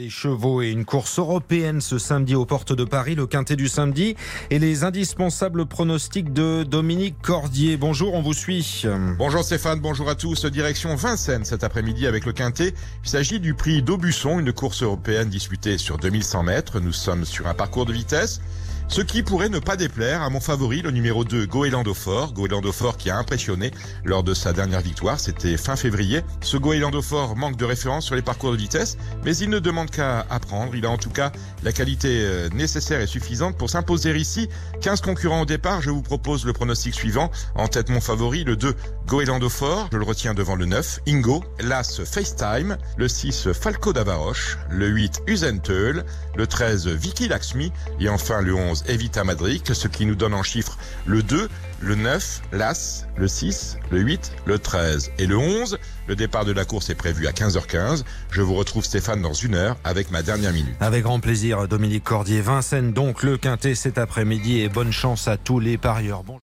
des chevaux et une course européenne ce samedi aux portes de Paris, le quintet du samedi et les indispensables pronostics de Dominique Cordier. Bonjour, on vous suit. Bonjour Stéphane, bonjour à tous. Direction Vincennes cet après-midi avec le quintet. Il s'agit du prix d'Aubusson, une course européenne disputée sur 2100 mètres. Nous sommes sur un parcours de vitesse. Ce qui pourrait ne pas déplaire à mon favori, le numéro 2, Goélando Fort. Goélando Fort qui a impressionné lors de sa dernière victoire, c'était fin février. Ce Goélando Fort manque de référence sur les parcours de vitesse, mais il ne demande qu'à apprendre. Il a en tout cas la qualité euh, nécessaire et suffisante pour s'imposer ici. 15 concurrents au départ, je vous propose le pronostic suivant. En tête mon favori, le 2, Goélando Fort. Je le retiens devant le 9, Ingo. L'As, FaceTime. Le 6, Falco d'Avaroche. Le 8, Usenteul. Le 13, Vicky Laxmi. Et enfin le 11, Evita Madric, ce qui nous donne en chiffres le 2, le 9, l'As, le 6, le 8, le 13 et le 11. Le départ de la course est prévu à 15h15. Je vous retrouve Stéphane dans une heure avec ma dernière minute. Avec grand plaisir, Dominique Cordier. Vincennes, donc le quintet cet après-midi et bonne chance à tous les parieurs. Bon...